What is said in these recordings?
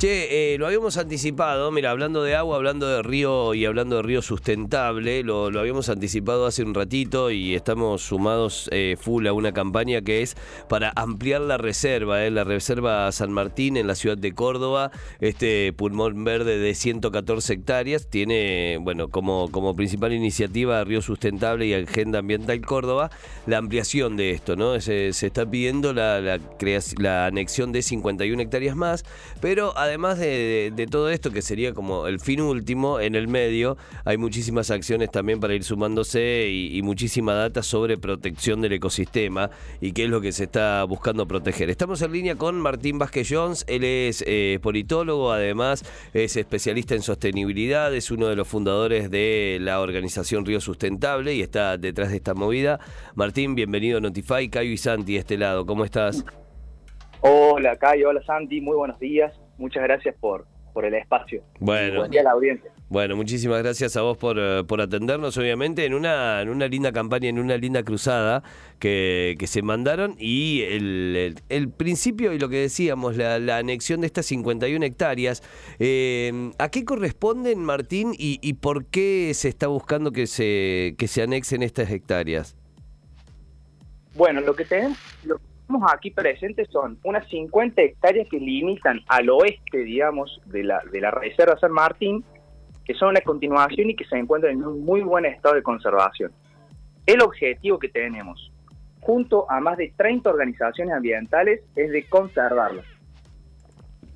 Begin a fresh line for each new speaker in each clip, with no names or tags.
Che, eh, lo habíamos anticipado, mira, hablando de agua, hablando de río y hablando de río sustentable, lo, habíamos anticipado hace un ratito y estamos sumados eh, full a una campaña que es para ampliar la reserva, eh, la reserva San Martín en la ciudad de Córdoba, este pulmón verde de 114 hectáreas, tiene, bueno, como, como principal iniciativa Río Sustentable y Agenda Ambiental Córdoba, la ampliación de esto, ¿no? Se, está pidiendo la, la anexión de 51 hectáreas más, pero además además de, todo esto, que sería como el fin último, en el medio hay muchísimas acciones también para ir sumándose y, muchísima data sobre protección del ecosistema y qué es lo que se está buscando proteger. Estamos en línea con Martín Vázquez Jones, él es eh, politólogo, además es especialista en sostenibilidad, es uno de los fundadores de la organización Río Sustentable y está detrás de esta movida. Martín, bienvenido a Notify, Cayo y Santi de este lado, ¿cómo estás?
Hola Cayo, hola Santi, muy buenos días muchas gracias por, por el espacio.
Bueno.
Buen día a la audiencia.
Bueno, muchísimas gracias a vos por, eh, por atendernos, obviamente, en una, en una linda campaña, en una linda cruzada que, que se mandaron y el, el, principio y lo que decíamos, la, la anexión de estas 51 hectáreas, eh, ¿a qué corresponden, Martín, y, y, por qué se está buscando que se, que se anexen estas hectáreas?
Bueno, lo que tenemos, aquí presentes son unas 50 hectáreas que limitan al oeste, digamos, de la, de la Reserva San Martín, que son una continuación y que se encuentran en un muy buen estado de conservación. El objetivo que tenemos, junto a más de 30 organizaciones ambientales, es de conservarlas.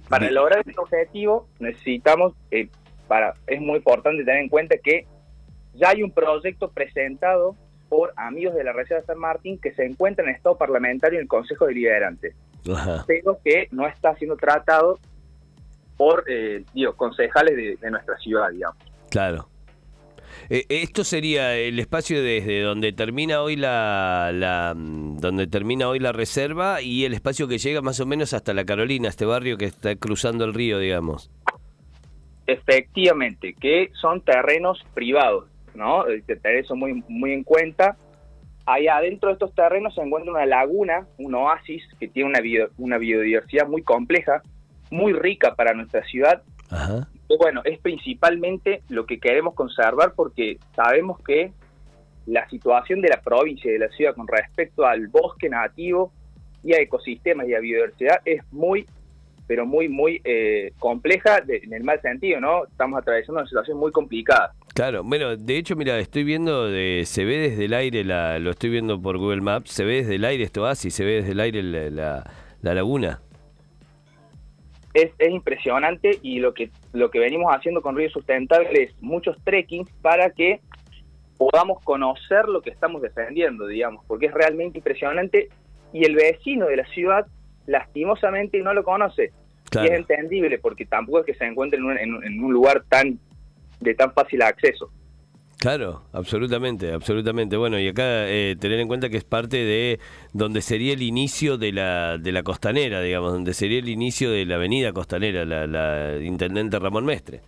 Para lograr este objetivo necesitamos, eh, para, es muy importante tener en cuenta que ya hay un proyecto presentado por amigos de la Reserva de San Martín que se encuentran en estado parlamentario en el Consejo Deliberante, pero que no está siendo tratado por eh, digo, concejales de, nuestra ciudad, digamos.
Claro. Eh, esto sería el espacio desde donde termina hoy la, la, donde termina hoy la reserva y el espacio que llega más o menos hasta la Carolina, este barrio que está cruzando el río, digamos.
Efectivamente, que son terrenos privados. ¿No? Hay que tener eso muy, muy en cuenta. Ahí adentro de estos terrenos se encuentra una laguna, un oasis, que tiene una, una biodiversidad muy compleja, muy rica para nuestra ciudad. Y bueno, es principalmente lo que queremos conservar porque sabemos que la situación de la provincia y de la ciudad con respecto al bosque nativo y a ecosistemas y a biodiversidad es muy pero muy, muy eh, compleja en el mal sentido, ¿no? Estamos atravesando una situación muy complicada.
Claro, bueno, de hecho, mira, estoy viendo, de, se ve desde el aire, la, lo estoy viendo por Google Maps, se ve desde el aire esto así, se ve desde el aire la, la, laguna.
Es, es, impresionante y lo que, lo que venimos haciendo con Río Sustentable es muchos trekkings para que podamos conocer lo que estamos defendiendo, digamos, porque es realmente impresionante y el vecino de la ciudad lastimosamente no lo conoce. Y es entendible porque tampoco es que se encuentre en un, en, un lugar tan de tan fácil acceso.
Claro, absolutamente, absolutamente. Bueno, y acá eh, tener en cuenta que es parte de donde sería el inicio de la, de la costanera, digamos, donde sería el inicio de la avenida costanera, la, la Intendente Ramón Mestre.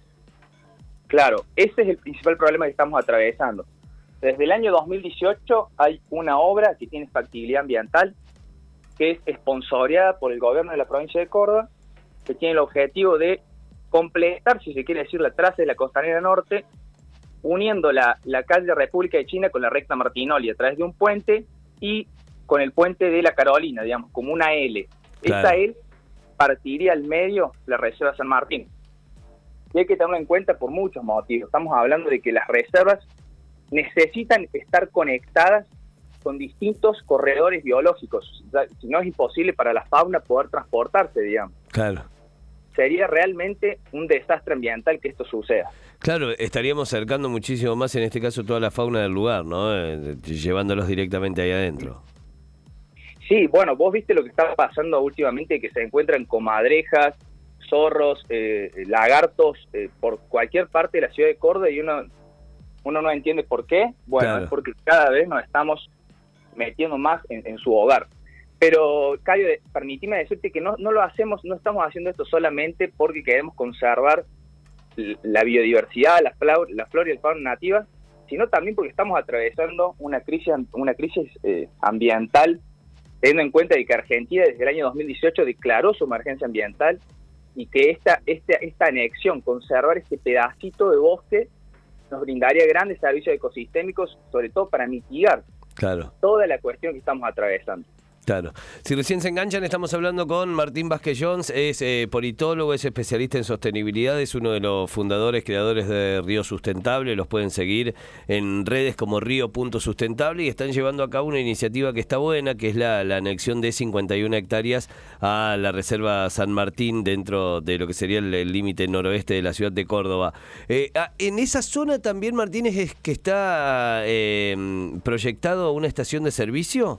Claro, ese es el principal problema que estamos atravesando. Desde el año 2018 hay una obra que tiene factibilidad ambiental, que es esponsoreada por el gobierno de la provincia de Córdoba, que tiene el objetivo de completar, si se quiere decir, la traza de la costanera norte, uniendo la, la calle República de China con la recta Martinoli a través de un puente y con el puente de la Carolina, digamos, como una L. Esa L partiría al medio la Reserva San Martín. Y hay que tenerlo en cuenta por muchos motivos. Estamos hablando de que las reservas necesitan estar conectadas con distintos corredores biológicos. Si no es imposible para la fauna poder transportarse, digamos.
Claro.
Sería realmente un desastre ambiental que esto suceda.
Claro, estaríamos acercando muchísimo más, en este caso, toda la fauna del lugar, ¿no? Eh, llevándolos directamente ahí adentro.
Sí, bueno, vos viste lo que está pasando últimamente, que se encuentran comadrejas, zorros, eh, lagartos eh, por cualquier parte de la ciudad de Córdoba y uno, uno no entiende por qué. Bueno, es porque cada vez nos estamos metiendo más en, su hogar. Pero, Cayo, permíteme decirte que no, no lo hacemos, no estamos haciendo esto solamente porque queremos conservar la biodiversidad, la flora, la flora y el fauna nativa, sino también porque estamos atravesando una crisis, una crisis eh, ambiental, teniendo en cuenta que Argentina desde el año 2018 declaró su emergencia ambiental y que esta, esta, esta anexión, conservar este pedacito de bosque, nos brindaría grandes servicios ecosistémicos, sobre todo para mitigar
claro.
toda la cuestión que estamos atravesando.
Claro. Si recién se enganchan, estamos hablando con Martín Vázquez Jones, es eh, politólogo, es especialista en sostenibilidad, es uno de los fundadores, creadores de Río Sustentable, los pueden seguir en redes como Río.sustentable y están llevando a cabo una iniciativa que está buena, que es la, anexión de 51 hectáreas a la Reserva San Martín dentro de lo que sería el límite noroeste de la ciudad de Córdoba. Eh, ah, en esa zona también, Martínez, es que está eh, proyectado una estación de servicio.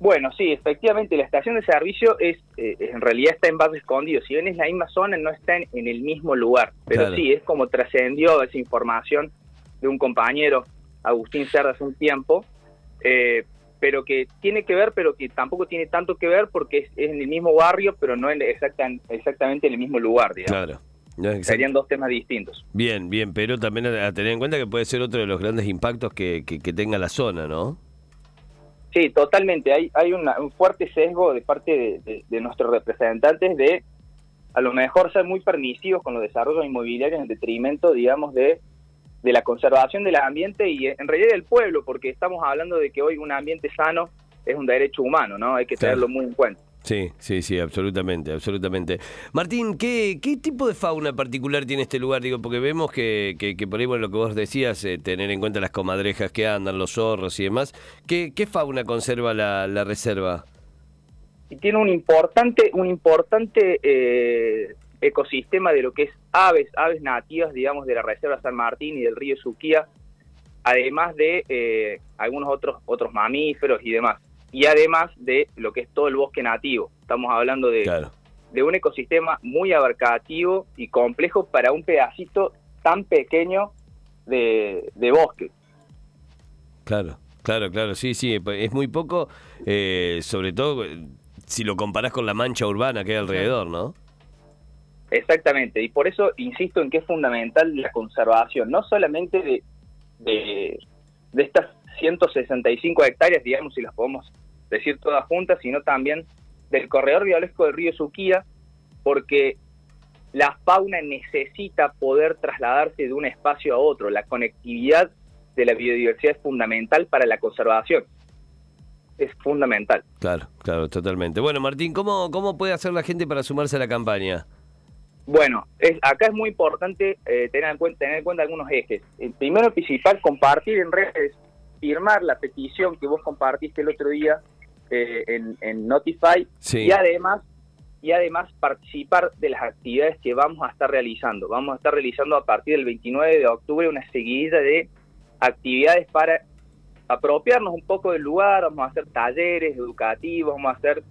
Bueno, sí, efectivamente, la estación de servicio es eh, en realidad está en Barrio Escondido. Si bien es la misma zona, no está en, el mismo lugar. Pero sí, es como trascendió esa información de un compañero, Agustín Cerda, hace un tiempo, eh, pero que tiene que ver, pero que tampoco tiene tanto que ver porque es, en el mismo barrio, pero no en exactamente en el mismo lugar, digamos. Claro. Serían dos temas distintos.
Bien, bien, pero también a, tener en cuenta que puede ser otro de los grandes impactos que, que tenga la zona, ¿no?
Sí, totalmente. Hay, hay un fuerte sesgo de parte de, nuestros representantes de a lo mejor ser muy permisivos con los desarrollos inmobiliarios en detrimento, digamos, de, de la conservación del ambiente y en realidad del pueblo, porque estamos hablando de que hoy un ambiente sano es un derecho humano, ¿no? Hay que tenerlo muy en cuenta.
Sí, sí, sí, absolutamente, absolutamente. Martín, ¿qué, ¿qué tipo de fauna particular tiene este lugar? Digo, porque vemos que, que, por ahí, bueno, lo que vos decías, eh, tener en cuenta las comadrejas que andan, los zorros y demás, ¿qué, fauna conserva la, la reserva?
Y tiene un importante, un importante eh, ecosistema de lo que es aves, aves nativas, digamos, de la Reserva San Martín y del río Suquía, además de eh, algunos otros, otros mamíferos y demás y además de lo que es todo el bosque nativo. Estamos hablando de, de un ecosistema muy abarcativo y complejo para un pedacito tan pequeño de, bosque.
Claro, claro, claro, sí, sí, es muy poco, eh, sobre todo si lo comparás con la mancha urbana que hay alrededor, ¿no?
Exactamente, y por eso insisto en que es fundamental la conservación, no solamente de, de, de estas 165 hectáreas, digamos, si las podemos decir todas juntas, sino también del corredor biológico del río Suquía, porque la fauna necesita poder trasladarse de un espacio a otro. La conectividad de la biodiversidad es fundamental para la conservación. Es fundamental.
Claro, claro, totalmente. Bueno, Martín, ¿cómo, cómo puede hacer la gente para sumarse a la campaña?
Bueno, es, acá es muy importante eh, tener, en cuenta, tener en cuenta algunos ejes. El primero principal, compartir en redes, firmar la petición que vos compartiste el otro día eh, en, Notify y además y además participar de las actividades que vamos a estar realizando. Vamos a estar realizando a partir del 29 de octubre una seguida de actividades para apropiarnos un poco del lugar, vamos a hacer talleres educativos, vamos a hacer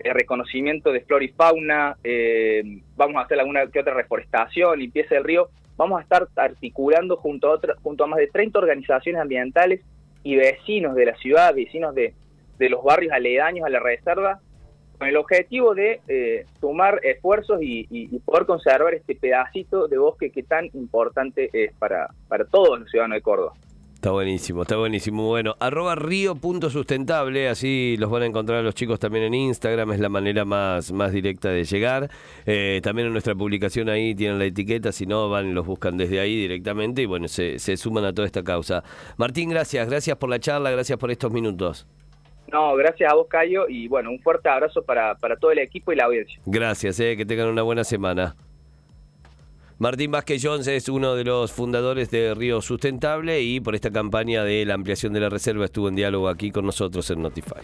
eh, reconocimiento de flora y fauna, eh, vamos a hacer alguna que otra reforestación, limpieza del río, vamos a estar articulando junto a, junto a más de 30 organizaciones ambientales y vecinos de la ciudad, vecinos de, de los barrios aledaños a la reserva, con el objetivo de eh, sumar esfuerzos y, poder conservar este pedacito de bosque que tan importante es para, para todos los ciudadanos de Córdoba.
Está buenísimo, está buenísimo. Bueno, arroba río.sustentable, así los van a encontrar los chicos también en Instagram, es la manera más, más directa de llegar. Eh, también en nuestra publicación ahí tienen la etiqueta, si no van los buscan desde ahí directamente y bueno, se, se suman a toda esta causa. Martín, gracias, gracias por la charla, gracias por estos minutos.
No, gracias a vos, Cayo, y bueno, un fuerte abrazo para, para todo el equipo y la audiencia.
Gracias, eh, que tengan una buena semana. Martín Vázquez Jones es uno de los fundadores de Río Sustentable y por esta campaña de la ampliación de la reserva estuvo en diálogo aquí con nosotros en Notify.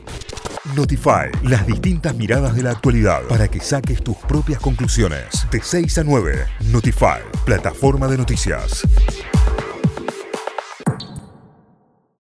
Notify, las distintas miradas de la actualidad para que saques tus propias conclusiones. De 6 a 9, Notify, plataforma de noticias.